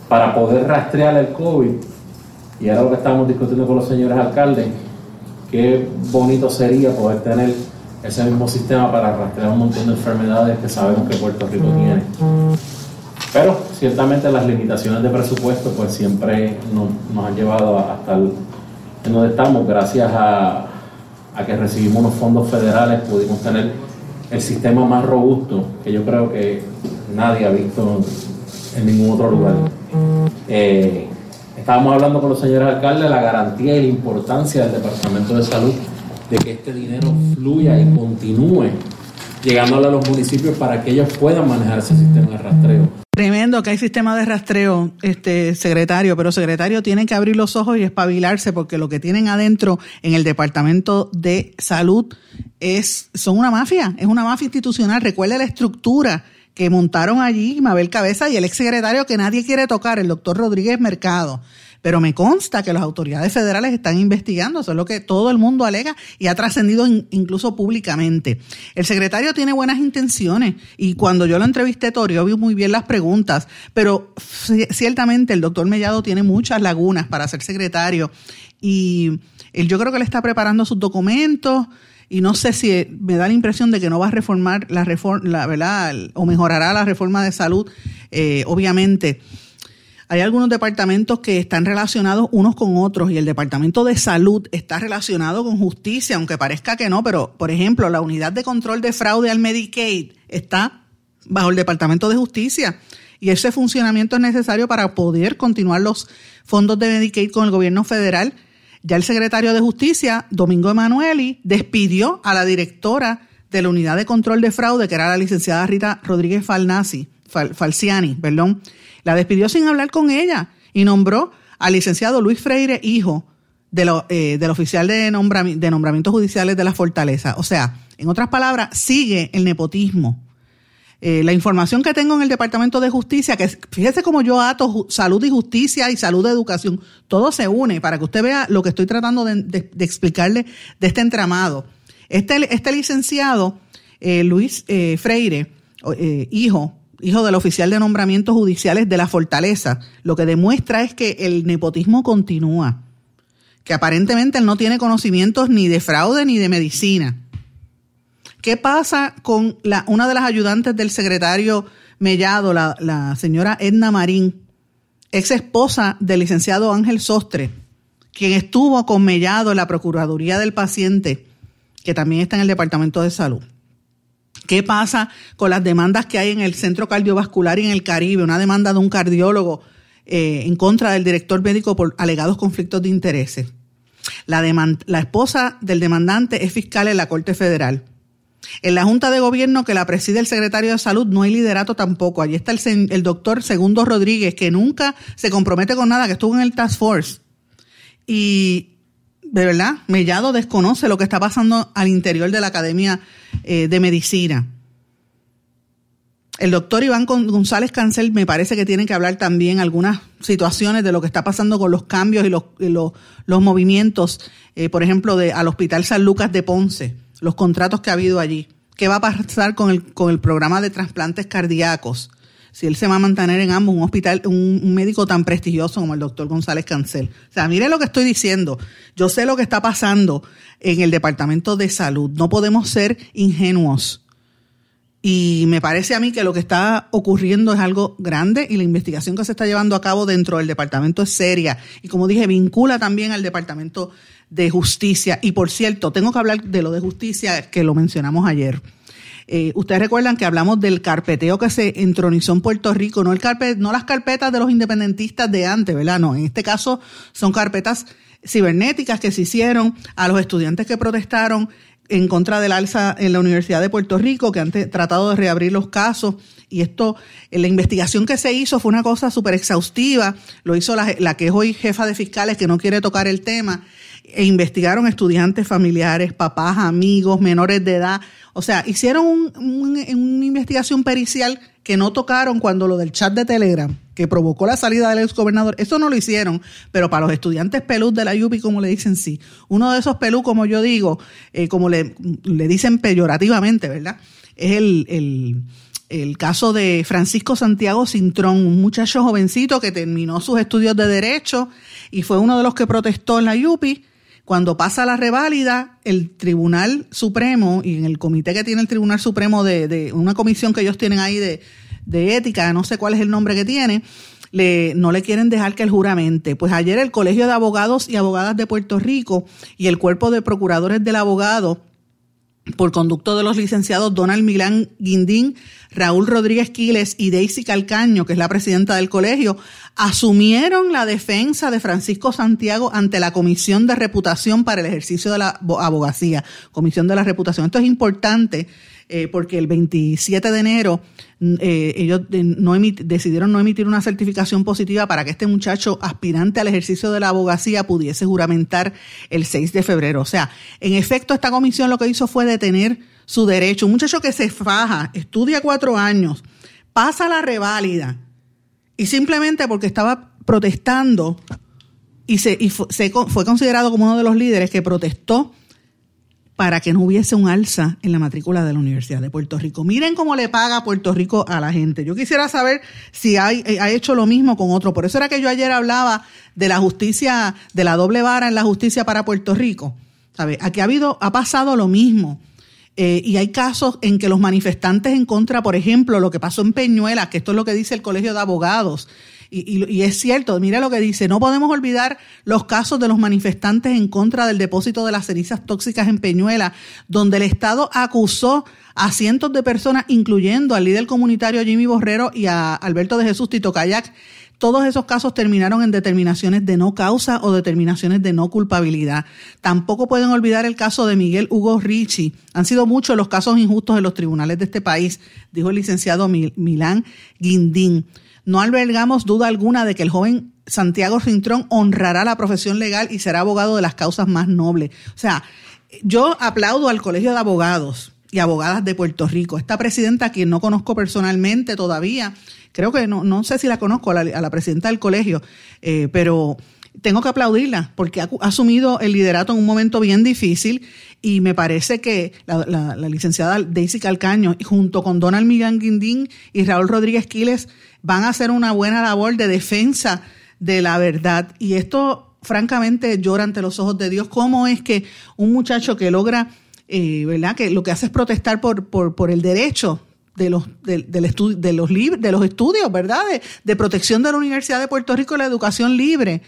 para poder rastrear el COVID y ahora lo que estamos discutiendo con los señores alcaldes, qué bonito sería poder tener ese mismo sistema para rastrear un montón de enfermedades que sabemos que Puerto Rico tiene. Pero ciertamente las limitaciones de presupuesto pues siempre nos, han llevado hasta el, en donde estamos, gracias a, a que recibimos unos fondos federales, pudimos tener el sistema más robusto que yo creo que nadie ha visto en ningún otro lugar. Eh, Estábamos hablando con los señores alcaldes de la garantía y la importancia del Departamento de Salud de que este dinero fluya y continúe llegándole a los municipios para que ellos puedan manejar ese sistema de rastreo. Tremendo que hay sistema de rastreo, este secretario, pero secretario tiene que abrir los ojos y espabilarse porque lo que tienen adentro en el Departamento de Salud es son una mafia, es una mafia institucional. Recuerde la estructura que montaron allí Mabel Cabeza y el exsecretario que nadie quiere tocar, el doctor Rodríguez Mercado. Pero me consta que las autoridades federales están investigando, eso es lo que todo el mundo alega y ha trascendido incluso públicamente. El secretario tiene buenas intenciones y cuando yo lo entrevisté, Torio vi muy bien las preguntas, pero ciertamente el doctor Mellado tiene muchas lagunas para ser secretario y él, yo creo que le está preparando sus documentos y no sé si me da la impresión de que no va a reformar la reforma, la, ¿verdad? O mejorará la reforma de salud, eh, obviamente. Hay algunos departamentos que están relacionados unos con otros y el departamento de salud está relacionado con justicia, aunque parezca que no, pero por ejemplo, la unidad de control de fraude al Medicaid está bajo el departamento de justicia y ese funcionamiento es necesario para poder continuar los fondos de Medicaid con el gobierno federal ya el secretario de Justicia, Domingo Emanueli, despidió a la directora de la Unidad de Control de Fraude, que era la licenciada Rita Rodríguez Falciani, perdón. La despidió sin hablar con ella y nombró al licenciado Luis Freire, hijo eh, del oficial de, de nombramientos judiciales de la Fortaleza. O sea, en otras palabras, sigue el nepotismo eh, la información que tengo en el Departamento de Justicia, que fíjese cómo yo ato salud y justicia y salud de educación, todo se une para que usted vea lo que estoy tratando de, explicarle de este entramado. Este, este licenciado, eh, Luis eh, Freire, hijo, hijo del oficial de nombramientos judiciales de la Fortaleza, lo que demuestra es que el nepotismo continúa, que aparentemente él no tiene conocimientos ni de fraude ni de medicina ¿Qué pasa con una de las ayudantes del secretario Mellado, la, señora Edna Marín, ex esposa del licenciado Ángel Sostre, quien estuvo con Mellado en la Procuraduría del Paciente, que también está en el Departamento de Salud? ¿Qué pasa con las demandas que hay en el Centro Cardiovascular y en el Caribe? Una demanda de un cardiólogo eh, en contra del director médico por alegados conflictos de intereses. La esposa del demandante es fiscal en la Corte Federal. En la Junta de Gobierno que la preside el secretario de Salud no hay liderato tampoco. Allí está el, doctor Segundo Rodríguez, que nunca se compromete con nada, que estuvo en el Task Force. Y de verdad, Mellado desconoce lo que está pasando al interior de la Academia eh, de Medicina. el doctor Iván González Cancel me parece que tiene que hablar también algunas situaciones de lo que está pasando con los cambios y los, los, movimientos, eh, por ejemplo, de, al Hospital San Lucas de Ponce, los contratos que ha habido allí. ¿Qué va a pasar con el, con el programa de trasplantes cardíacos? Si él se va a mantener en ambos, un hospital, un, un médico tan prestigioso como el doctor González Cancel. O sea, mire lo que estoy diciendo. Yo sé lo que está pasando en el Departamento de Salud. No podemos ser ingenuos y me parece a mí que lo que está ocurriendo es algo grande y la investigación que se está llevando a cabo dentro del departamento es seria. Y como dije, vincula también al departamento de justicia. Y por cierto, tengo que hablar de lo de justicia que lo mencionamos ayer. Eh, ustedes recuerdan que hablamos del carpeteo que se entronizó en Puerto Rico, no, el carpet, no las carpetas de los independentistas de antes, ¿verdad? No, en este caso son carpetas cibernéticas que se hicieron a los estudiantes que protestaron en contra del alza en la Universidad de Puerto Rico, que han tratado de reabrir los casos. Y esto, la investigación que se hizo fue una cosa súper exhaustiva. Lo hizo la, la, que es hoy jefa de fiscales, que no quiere tocar el tema. E investigaron estudiantes familiares, papás, amigos, menores de edad. O sea, hicieron una investigación pericial que no tocaron cuando lo del chat de Telegram, que provocó la salida del ex gobernador, eso no lo hicieron, pero para los estudiantes pelú de la UPI, como le dicen, sí. Uno de esos pelú, como yo digo, eh, como le, le, dicen peyorativamente, ¿verdad? Es el, el, el caso de Francisco Santiago Cintrón, un muchacho jovencito que terminó sus estudios de Derecho y fue uno de los que protestó en la UPI cuando pasa la reválida, el Tribunal Supremo y en el comité que tiene el Tribunal Supremo de, una comisión que ellos tienen ahí de, ética, no sé cuál es el nombre que tiene, le, no le quieren dejar que el juramente. Pues ayer el Colegio de Abogados y Abogadas de Puerto Rico y el Cuerpo de Procuradores del Abogado por conducto de los licenciados Donald Milán Guindín, Raúl Rodríguez Quiles y Daisy Calcaño, que es la presidenta del colegio, asumieron la defensa de Francisco Santiago ante la Comisión de Reputación para el ejercicio de la abogacía, Comisión de la Reputación. Esto es importante eh, porque el 27 de enero eh, ellos no decidieron no emitir una certificación positiva para que este muchacho aspirante al ejercicio de la abogacía pudiese juramentar el 6 de febrero. O sea, en efecto, esta comisión lo que hizo fue detener su derecho. Un muchacho que se faja, estudia cuatro años, pasa la reválida y simplemente porque estaba protestando y, se, y se, fue considerado como uno de los líderes que protestó para que no hubiese un alza en la matrícula de la Universidad de Puerto Rico. Miren cómo le paga Puerto Rico a la gente. Yo quisiera saber si eh, ha hecho lo mismo con otro. Por eso era que yo ayer hablaba de la justicia, de la doble vara en la justicia para Puerto Rico. ¿Sabe? Aquí ha habido, ha pasado lo mismo. Eh, y hay casos en que los manifestantes en contra, por ejemplo, lo que pasó en Peñuela, que esto es lo que dice el Colegio de Abogados, y, es cierto, mira lo que dice, no podemos olvidar los casos de los manifestantes en contra del depósito de las cenizas tóxicas en Peñuela, donde el Estado acusó a cientos de personas, incluyendo al líder comunitario Jimmy Borrero y a Alberto de Jesús Tito Kayak. Todos esos casos terminaron en determinaciones de no causa o determinaciones de no culpabilidad. Tampoco pueden olvidar el caso de Miguel Hugo Ricci. Han sido muchos los casos injustos en los tribunales de este país, dijo el licenciado Milán Guindín. No albergamos duda alguna de que el joven Santiago Cintrón honrará la profesión legal y será abogado de las causas más nobles. O sea, yo aplaudo al Colegio de Abogados y Abogadas de Puerto Rico. Esta presidenta, quien no conozco personalmente todavía, creo que no, no sé si la conozco, a la, presidenta del colegio, eh, pero tengo que aplaudirla porque ha, asumido el liderato en un momento bien difícil y me parece que la, licenciada Daisy Calcaño, junto con Donald Millán Guindín y Raúl Rodríguez Quiles, van a hacer una buena labor de defensa de la verdad. Y esto, francamente, llora ante los ojos de Dios. ¿Cómo es que un muchacho que logra, eh, ¿verdad? Que lo que hace es protestar por, por, por el derecho de los, de, del de, los, de los estudios, ¿verdad? De, de protección de la Universidad de Puerto Rico y la educación libre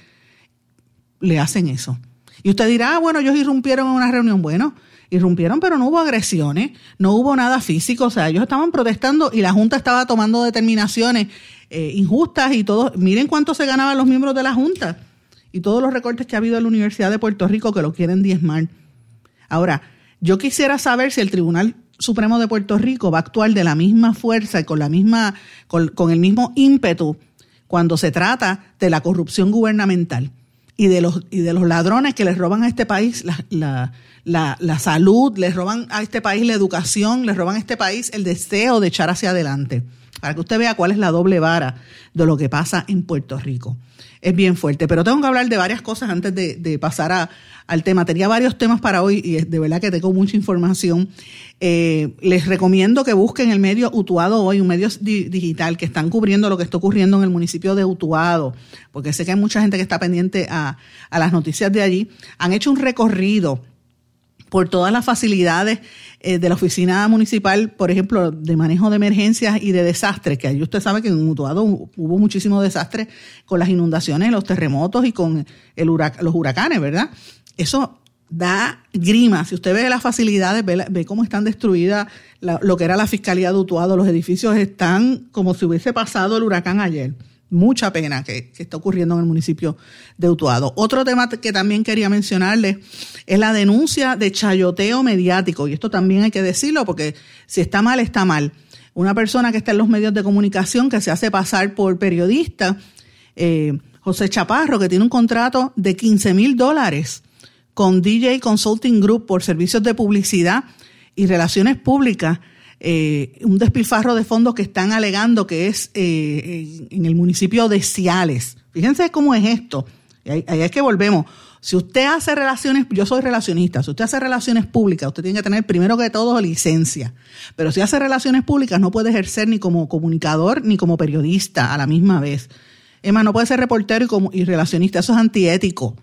le hacen eso. Y usted dirá, ah, bueno, ellos irrumpieron en una reunión. Bueno, irrumpieron, pero no hubo agresiones, no hubo nada físico, o sea, ellos estaban protestando y la Junta estaba tomando determinaciones eh, injustas y todo. Miren cuánto se ganaban los miembros de la Junta y todos los recortes que ha habido en la Universidad de Puerto Rico que lo quieren diezmar. Ahora, yo quisiera saber si el Tribunal Supremo de Puerto Rico va a actuar de la misma fuerza y con la misma, con el mismo ímpetu cuando se trata de la corrupción gubernamental y de los, y de los ladrones que les roban a este país la, la, la, salud, les roban a este país la educación, les roban a este país el deseo de echar hacia adelante. para que usted vea cuál es la doble vara de lo que pasa en Puerto Rico. Es bien fuerte, pero tengo que hablar de varias cosas antes de, pasar al tema. Tenía varios temas para hoy y de verdad que tengo mucha información. Eh, les recomiendo que busquen el medio Utuado hoy, un medio digital que están cubriendo lo que está ocurriendo en el municipio de Utuado, porque sé que hay mucha gente que está pendiente a, a las noticias de allí. Han hecho un recorrido por todas las facilidades eh, de la oficina municipal, por ejemplo, de manejo de emergencias y de desastres, que ahí usted sabe que en Mutuado hubo muchísimo desastre con las inundaciones, los terremotos y con el los huracanes, ¿verdad? Eso da grima. Si usted ve las facilidades, ve, cómo están destruidas lo que era la Fiscalía de Utuado, los edificios están como si hubiese pasado el huracán ayer mucha pena que, está ocurriendo en el municipio de Utuado. Otro tema que también quería mencionarles es la denuncia de chayoteo mediático, y esto también hay que decirlo porque si está mal, está mal. Una persona que está en los medios de comunicación que se hace pasar por periodista, eh, José Chaparro, que tiene un contrato de 15 mil dólares con DJ Consulting Group por servicios de publicidad y relaciones públicas, eh, un despilfarro de fondos que están alegando que es eh, en el municipio de Ciales. Fíjense cómo es esto. Ahí, es que volvemos. Si usted hace relaciones, yo soy relacionista, si usted hace relaciones públicas, usted tiene que tener primero que todo licencia. Pero si hace relaciones públicas, no puede ejercer ni como comunicador ni como periodista a la misma vez. Más, no puede ser reportero y, como, y relacionista. Eso es antiético.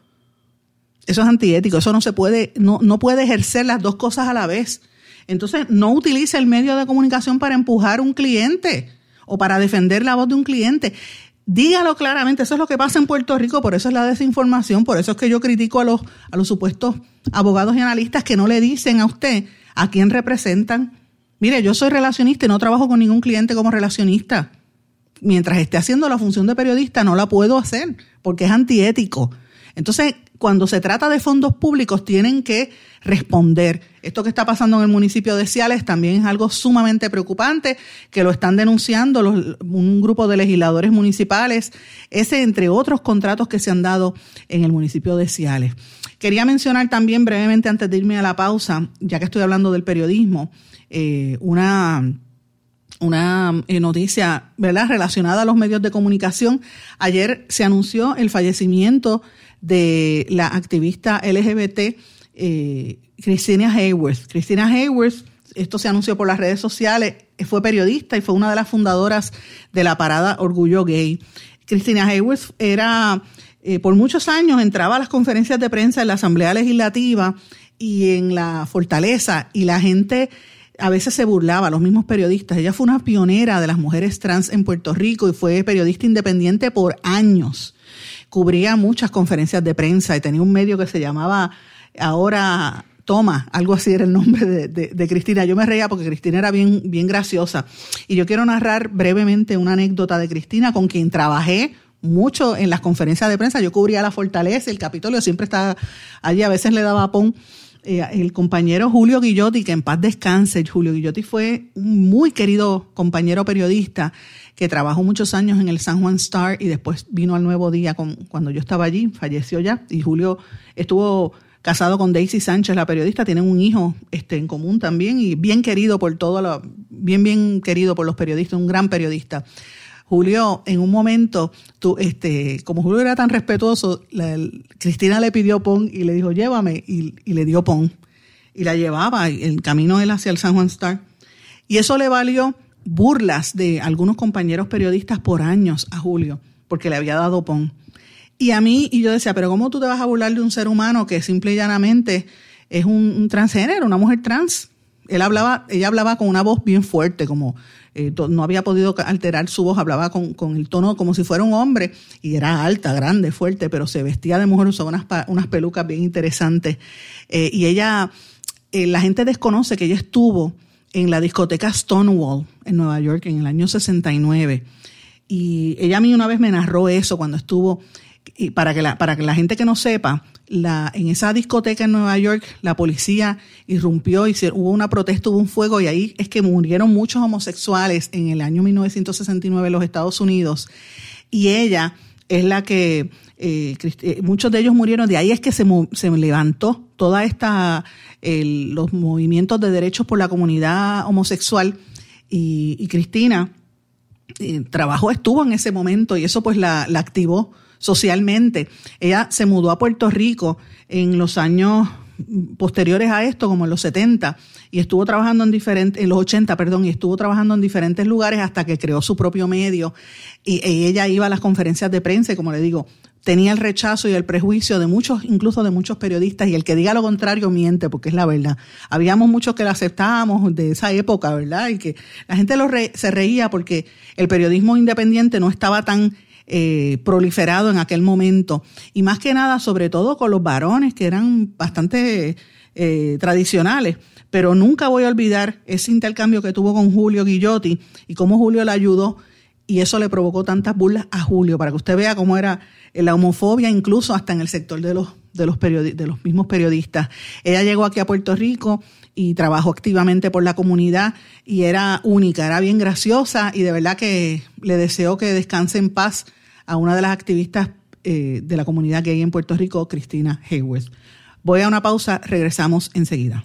Eso es antiético. Eso no se puede, no, no puede ejercer las dos cosas a la vez. Entonces, no utilice el medio de comunicación para empujar un cliente o para defender la voz de un cliente. Dígalo claramente, eso es lo que pasa en Puerto Rico, por eso es la desinformación, por eso es que yo critico a los, a los supuestos abogados y analistas que no le dicen a usted a quién representan. Mire, yo soy relacionista y no trabajo con ningún cliente como relacionista. Mientras esté haciendo la función de periodista, no la puedo hacer porque es antiético. Entonces, cuando se trata de fondos públicos, tienen que responder. Esto que está pasando en el municipio de Ciales también es algo sumamente preocupante, que lo están denunciando un grupo de legisladores municipales, ese entre otros contratos que se han dado en el municipio de Ciales. Quería mencionar también brevemente antes de irme a la pausa, ya que estoy hablando del periodismo, eh, una una eh, noticia ¿verdad? relacionada a los medios de comunicación. Ayer se anunció el fallecimiento de la activista LGBT eh, Cristina Hayworth. Cristina Hayworth, esto se anunció por las redes sociales, fue periodista y fue una de las fundadoras de la parada Orgullo Gay. Cristina Hayworth era, eh, por muchos años, entraba a las conferencias de prensa en la Asamblea Legislativa y en la Fortaleza y la gente a veces se burlaba, los mismos periodistas. Ella fue una pionera de las mujeres trans en Puerto Rico y fue periodista independiente por años cubría muchas conferencias de prensa y tenía un medio que se llamaba ahora Toma, algo así era el nombre de, Cristina. Yo me reía porque Cristina era bien, bien graciosa. Y yo quiero narrar brevemente una anécdota de Cristina con quien trabajé mucho en las conferencias de prensa. Yo cubría la fortaleza, el Capitolio siempre estaba allí, a veces le daba pon. Eh, el compañero Julio Guillotti, que en paz descanse, Julio Guillotti fue un muy querido compañero periodista que trabajó muchos años en el San Juan Star y después vino al Nuevo Día cuando yo estaba allí, falleció ya, y Julio estuvo casado con Daisy Sánchez, la periodista, tienen un hijo este, en común también y bien querido por todo, lo, bien, bien querido por los periodistas, un gran periodista. Julio, en un momento, tú, este, como Julio era tan respetuoso, Cristina le pidió pon y le dijo, llévame, y, y le dio pon. Y la llevaba, el camino él hacia el San Juan Star. Y eso le valió burlas de algunos compañeros periodistas por años a Julio, porque le había dado pon. Y a mí, y yo decía, pero ¿cómo tú te vas a burlar de un ser humano que simple y llanamente es un, transgénero, una mujer trans? Él hablaba, ella hablaba con una voz bien fuerte, como eh, no había podido alterar su voz, hablaba con, el tono como si fuera un hombre, y era alta, grande, fuerte, pero se vestía de mujer, usaba unas, unas pelucas bien interesantes. Eh, y ella, eh, la gente desconoce que ella estuvo en la discoteca Stonewall en Nueva York en el año 69. Y ella a mí una vez me narró eso cuando estuvo, y para que la, para que la gente que no sepa, la, en esa discoteca en Nueva York la policía irrumpió y hubo una protesta, hubo un fuego y ahí es que murieron muchos homosexuales en el año 1969 en los Estados Unidos. Y ella es la que, eh, eh, muchos de ellos murieron, de ahí es que se, se levantó toda esta, los movimientos de derechos por la comunidad homosexual y, Cristina trabajo estuvo en ese momento y eso pues la, activó socialmente. Ella se mudó a Puerto Rico en los años posteriores a esto, como en los 70, y estuvo trabajando en diferentes, en los 80, perdón, y estuvo trabajando en diferentes lugares hasta que creó su propio medio. Y, ella iba a las conferencias de prensa y, como le digo, tenía el rechazo y el prejuicio de muchos, incluso de muchos periodistas, y el que diga lo contrario miente, porque es la verdad. Habíamos muchos que la aceptábamos de esa época, ¿verdad? Y que la gente lo se reía porque el periodismo independiente no estaba tan eh, proliferado en aquel momento. Y más que nada, sobre todo con los varones, que eran bastante eh, tradicionales. Pero nunca voy a olvidar ese intercambio que tuvo con Julio Guillotti y cómo Julio le ayudó y eso le provocó tantas burlas a Julio, para que usted vea cómo era la homofobia, incluso hasta en el sector de los, de los, de los mismos periodistas. Ella llegó aquí a Puerto Rico y trabajó activamente por la comunidad y era única, era bien graciosa y de verdad que le deseo que descanse en paz a una de las activistas eh, de la comunidad gay en Puerto Rico, Cristina Hayworth. Voy a una pausa, regresamos enseguida.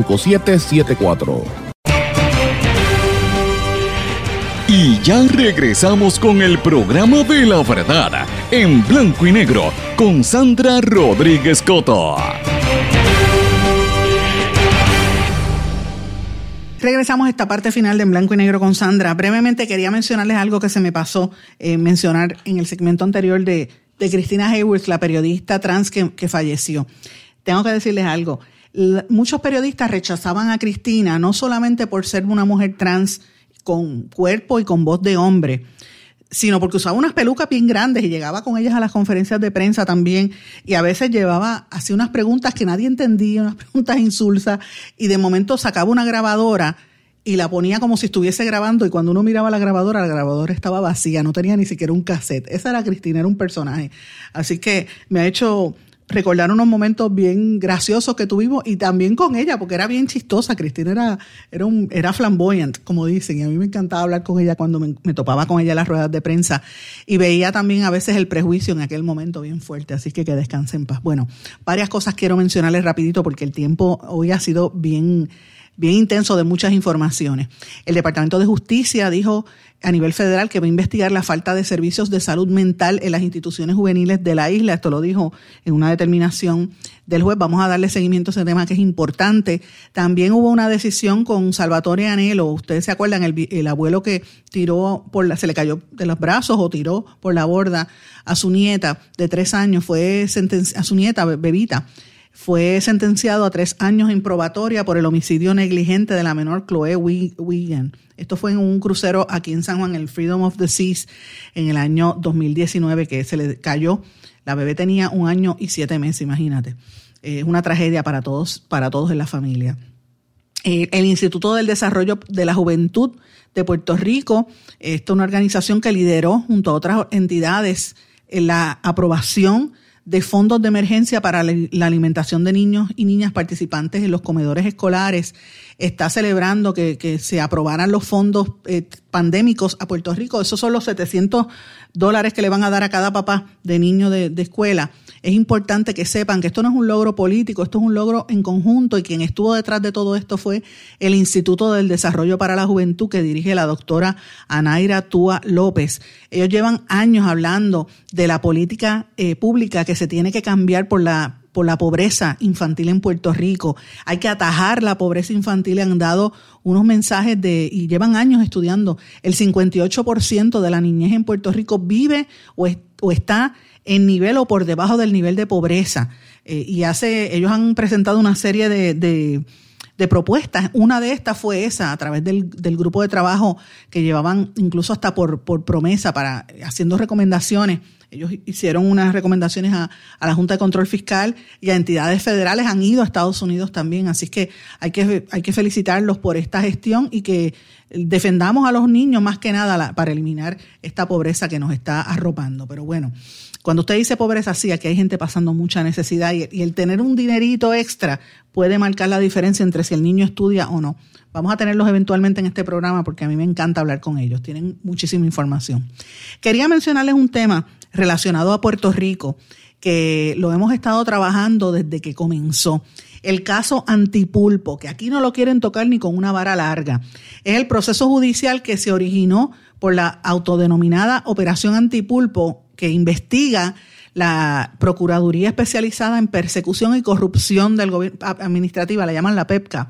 Y ya regresamos con el programa de la verdad, en blanco y negro, con Sandra Rodríguez Coto. Regresamos a esta parte final de En Blanco y Negro con Sandra. Brevemente quería mencionarles algo que se me pasó eh, mencionar en el segmento anterior de, de Cristina Hayworth, la periodista trans que, que falleció tengo que decirles algo. Muchos periodistas rechazaban a Cristina no solamente por ser una mujer trans con cuerpo y con voz de hombre, sino porque usaba unas pelucas bien grandes y llegaba con ellas a las conferencias de prensa también y a veces llevaba así unas preguntas que nadie entendía, unas preguntas insulsas y de momento sacaba una grabadora y la ponía como si estuviese grabando y cuando uno miraba la grabadora, la grabadora estaba vacía, no tenía ni siquiera un cassette. Esa era Cristina, era un personaje. Así que me ha hecho recordar unos momentos bien graciosos que tuvimos y también con ella, porque era bien chistosa. Cristina era, era, un, era flamboyant, como dicen, y a mí me encantaba hablar con ella cuando me, topaba con ella en las ruedas de prensa y veía también a veces el prejuicio en aquel momento bien fuerte, así que que descanse en paz. Bueno, varias cosas quiero mencionarles rapidito porque el tiempo hoy ha sido bien bien intenso de muchas informaciones. El Departamento de Justicia dijo a nivel federal que va a investigar la falta de servicios de salud mental en las instituciones juveniles de la isla. Esto lo dijo en una determinación del juez. Vamos a darle seguimiento a ese tema que es importante. También hubo una decisión con Salvatore Anelo. Ustedes se acuerdan, el, abuelo que tiró por la, se le cayó de los brazos o tiró por la borda a su nieta de tres años, fue sentenciado, a su nieta, bebita, fue sentenciado a tres años en probatoria por el homicidio negligente de la menor Chloe Wigan. Esto fue en un crucero aquí en San Juan, el Freedom of the Seas, en el año 2019, que se le cayó. La bebé tenía un año y siete meses, imagínate. Es una tragedia para todos, para todos en la familia. El Instituto del Desarrollo de la Juventud de Puerto Rico, esta es una organización que lideró junto a otras entidades en la aprobación de fondos de emergencia para la alimentación de niños y niñas participantes en los comedores escolares. Está celebrando que, se aprobaran los fondos eh, pandémicos a Puerto Rico. Esos son los 700 dólares que le van a dar a cada papá de niño de, escuela. Es importante que sepan que esto no es un logro político, esto es un logro en conjunto y quien estuvo detrás de todo esto fue el Instituto del Desarrollo para la Juventud que dirige la doctora Anaira Túa López. Ellos llevan años hablando de la política eh, pública que se tiene que cambiar por la por la pobreza infantil en Puerto Rico. Hay que atajar la pobreza infantil. Han dado unos mensajes de, y llevan años estudiando, el 58% de la niñez en Puerto Rico vive o, está en nivel o por debajo del nivel de pobreza. Eh, y hace, ellos han presentado una serie de, propuestas. Una de estas fue esa, a través del, del, grupo de trabajo que llevaban incluso hasta por, por promesa para haciendo recomendaciones ellos hicieron unas recomendaciones a, la Junta de Control Fiscal y a entidades federales, han ido a Estados Unidos también, así que hay que, felicitarlos por esta gestión y que defendamos a los niños más que nada para eliminar esta pobreza que nos está arropando. Pero bueno, cuando usted dice pobreza, sí, aquí hay gente pasando mucha necesidad y, y el tener un dinerito extra puede marcar la diferencia entre si el niño estudia o no. Vamos a tenerlos eventualmente en este programa porque a mí me encanta hablar con ellos. Tienen muchísima información. Quería mencionarles un tema relacionado a Puerto Rico, que lo hemos estado trabajando desde que comenzó. El caso Antipulpo, que aquí no lo quieren tocar ni con una vara larga. Es el proceso judicial que se originó por la autodenominada Operación Antipulpo, que investiga la Procuraduría Especializada en Persecución y Corrupción del Gobierno Administrativa, la llaman la PEPCA,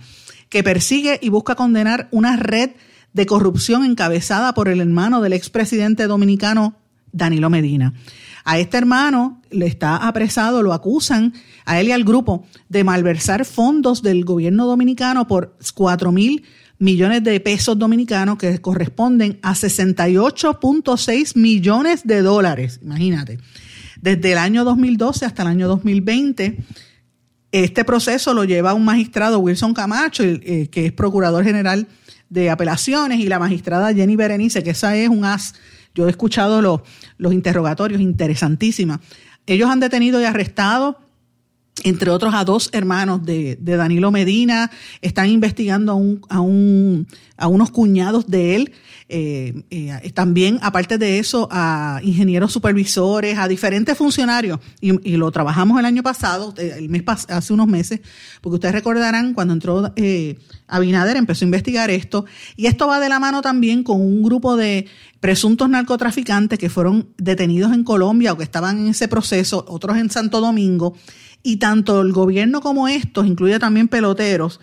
que persigue y busca condenar una red de corrupción encabezada por el hermano del expresidente dominicano Danilo Medina. A este hermano le está apresado, lo acusan a él y al grupo de malversar fondos del gobierno dominicano por 4 mil millones de pesos dominicanos que corresponden a 68.6 millones de dólares. Imagínate. Desde el año 2012 hasta el año 2020, este proceso lo lleva un magistrado, Wilson Camacho, eh, que es procurador general de apelaciones, y la magistrada Jenny Berenice, que esa es un as yo he escuchado los, interrogatorios, interesantísimas. Ellos han detenido y arrestado entre otros a dos hermanos de, Danilo Medina, están investigando a, un, a, un, a unos cuñados de él, eh, eh, también aparte de eso a ingenieros supervisores, a diferentes funcionarios, y, lo trabajamos el año pasado, eh, el mes hace unos meses, porque ustedes recordarán cuando entró Abinader empezó a investigar esto, y esto va de la mano también con un grupo de presuntos narcotraficantes que fueron detenidos en Colombia o que estaban en ese proceso, otros en Santo Domingo, y tanto el gobierno como estos, incluye también peloteros,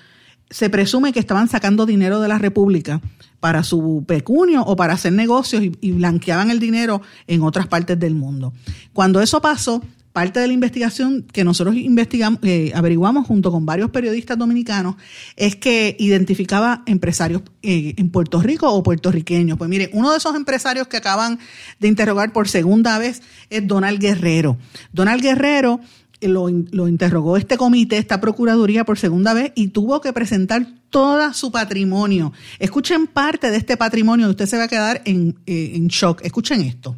se presume que estaban sacando dinero de la República para su pecunio o para hacer negocios y, blanqueaban el dinero en otras partes del mundo. Cuando eso pasó, parte de la investigación que nosotros investigamos, eh, averiguamos junto con varios periodistas dominicanos es que identificaba empresarios eh, en Puerto Rico o puertorriqueños. Pues miren, uno de esos empresarios que acaban de interrogar por segunda vez es Donald Guerrero. Donald Guerrero lo, lo, interrogó este comité, esta procuraduría por segunda vez y tuvo que presentar todo su patrimonio. Escuchen parte de este patrimonio y usted se va a quedar en, eh, en shock. Escuchen esto.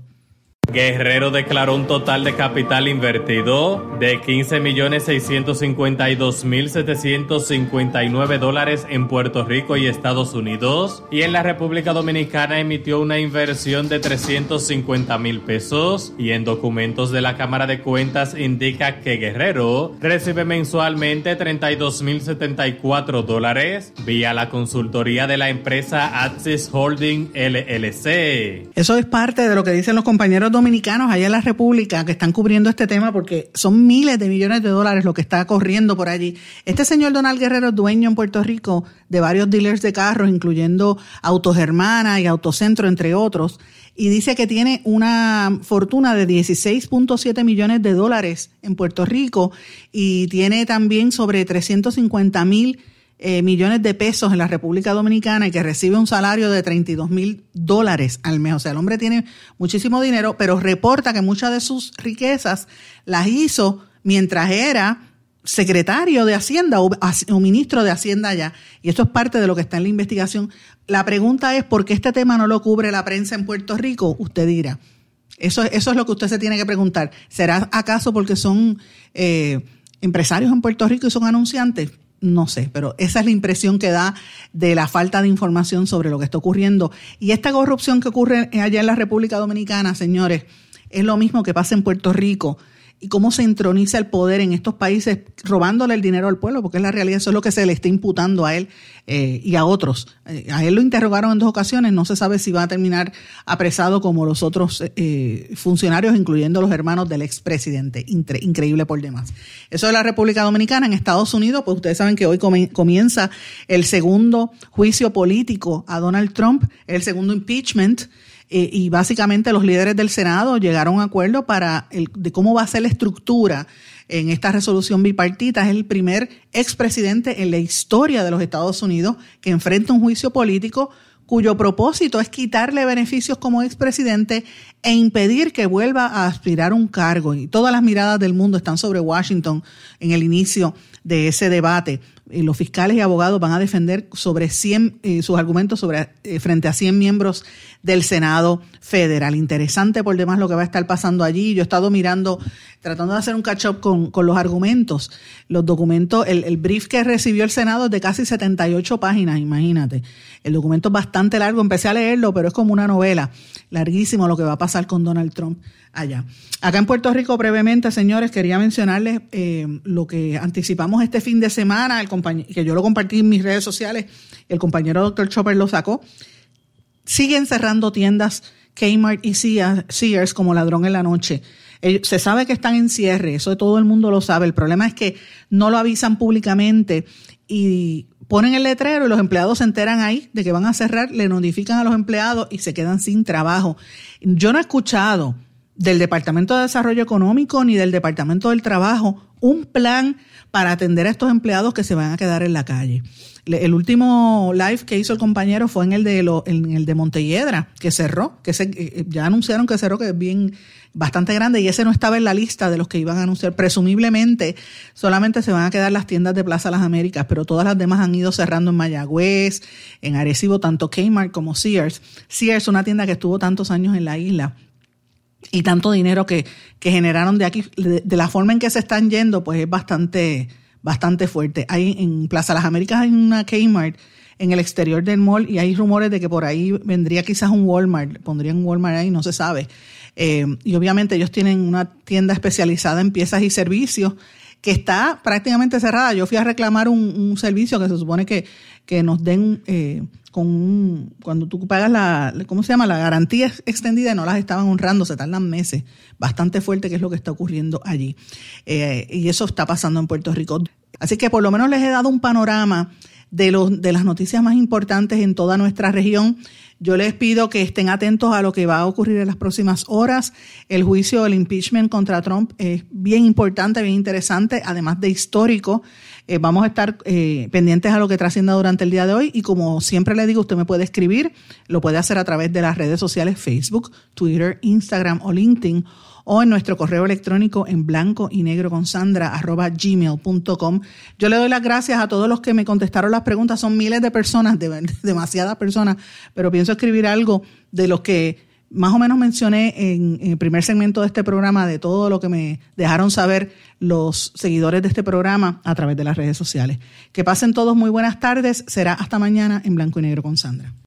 Guerrero declaró un total de capital invertido de 15.652.759 dólares en Puerto Rico y Estados Unidos y en la República Dominicana emitió una inversión de 350 mil pesos y en documentos de la Cámara de Cuentas indica que Guerrero recibe mensualmente 32.074 dólares vía la consultoría de la empresa Axis Holding LLC. Eso es parte de lo que dicen los compañeros dominicanos allá en la República que están cubriendo este tema porque son miles de millones de dólares lo que está corriendo por allí. Este señor Donald Guerrero es dueño en Puerto Rico de varios dealers de carros, incluyendo Autos Germana y Autocentro, entre otros, y dice que tiene una fortuna de 16.7 millones de dólares en Puerto Rico y tiene también sobre 350 mil eh, millones de pesos en la República Dominicana y que recibe un salario de 32 mil dólares al mes. O sea, el hombre tiene muchísimo dinero, pero reporta que muchas de sus riquezas las hizo mientras era secretario de Hacienda o, ministro de Hacienda allá. Y esto es parte de lo que está en la investigación. La pregunta es, ¿por qué este tema no lo cubre la prensa en Puerto Rico? Usted dirá. Eso, eso es lo que usted se tiene que preguntar. ¿Será acaso porque son eh, empresarios en Puerto Rico y son anunciantes? No sé, pero esa es la impresión que da de la falta de información sobre lo que está ocurriendo. Y esta corrupción que ocurre allá en la República Dominicana, señores, es lo mismo que pasa en Puerto Rico y cómo se entroniza el poder en estos países robándole el dinero al pueblo, porque es la realidad, eso es lo que se le está imputando a él eh, y a otros. Eh, a él lo interrogaron en dos ocasiones, no se sabe si va a terminar apresado como los otros eh, funcionarios, incluyendo los hermanos del expresidente. increíble por demás. Eso es la República Dominicana. En Estados Unidos, pues ustedes saben que hoy comienza el segundo juicio político a Donald Trump, el segundo impeachment. Eh, y básicamente los líderes del Senado llegaron a un acuerdo para el, de cómo va a ser la estructura en esta resolución bipartita. Es el primer expresidente en la historia de los Estados Unidos que enfrenta un juicio político cuyo propósito es quitarle beneficios como expresidente e impedir que vuelva a aspirar un cargo. Y todas las miradas del mundo están sobre Washington en el inicio de ese debate. Eh, los fiscales y abogados van a defender sobre 100, eh, sus argumentos sobre, eh, frente a 100 miembros del Senado federal. Interesante por demás lo que va a estar pasando allí. Yo he estado mirando, tratando de hacer un catch-up con, con, los argumentos. Los documentos, el, el, brief que recibió el Senado es de casi 78 páginas, imagínate. El documento es bastante largo, empecé a leerlo, pero es como una novela. Larguísimo lo que va a pasar con Donald Trump allá. Acá en Puerto Rico, brevemente, señores, quería mencionarles eh, lo que anticipamos este fin de semana, el que yo lo compartí en mis redes sociales, el compañero Dr. Chopper lo sacó. Siguen cerrando tiendas Kmart y Sears como ladrón en la noche. Se sabe que están en cierre, eso todo el mundo lo sabe. El problema es que no lo avisan públicamente y ponen el letrero y los empleados se enteran ahí de que van a cerrar, le notifican a los empleados y se quedan sin trabajo. Yo no he escuchado del Departamento de Desarrollo Económico ni del Departamento del Trabajo un plan para atender a estos empleados que se van a quedar en la calle. El último live que hizo el compañero fue en el de lo, en el de Montelledra, que cerró, que se, eh, ya anunciaron que cerró, que es bien bastante grande y ese no estaba en la lista de los que iban a anunciar. Presumiblemente solamente se van a quedar las tiendas de Plaza Las Américas, pero todas las demás han ido cerrando en Mayagüez, en Arecibo, tanto Kmart como Sears. Sears, una tienda que estuvo tantos años en la isla, y tanto dinero que, que generaron de aquí, de, la forma en que se están yendo, pues es bastante, bastante fuerte. Hay en Plaza Las Américas hay una Kmart en el exterior del mall y hay rumores de que por ahí vendría quizás un Walmart, pondrían un Walmart ahí, no se sabe. Eh, y obviamente ellos tienen una tienda especializada en piezas y servicios que está prácticamente cerrada. Yo fui a reclamar un, servicio que se supone que, que nos den eh, con cuando tú pagas la, ¿cómo se llama? La garantía extendida no las estaban honrando, se tardan meses. Bastante fuerte que es lo que está ocurriendo allí. Eh, y eso está pasando en Puerto Rico. Así que por lo menos les he dado un panorama de, los, de las noticias más importantes en toda nuestra región. Yo les pido que estén atentos a lo que va a ocurrir en las próximas horas. El juicio del impeachment contra Trump es bien importante, bien interesante, además de histórico. Eh, vamos a estar eh, pendientes a lo que trascienda durante el día de hoy y como siempre le digo, usted me puede escribir, lo puede hacer a través de las redes sociales Facebook, Twitter, Instagram o LinkedIn o en nuestro correo electrónico en blanco y negro con sandra arroba gmail.com. Yo le doy las gracias a todos los que me contestaron las preguntas. Son miles de personas, de, demasiadas personas, pero pienso escribir algo de los que más o menos mencioné en, el primer segmento de este programa de todo lo que me dejaron saber los seguidores de este programa a través de las redes sociales. Que pasen todos muy buenas tardes. Será hasta mañana en blanco y negro con Sandra.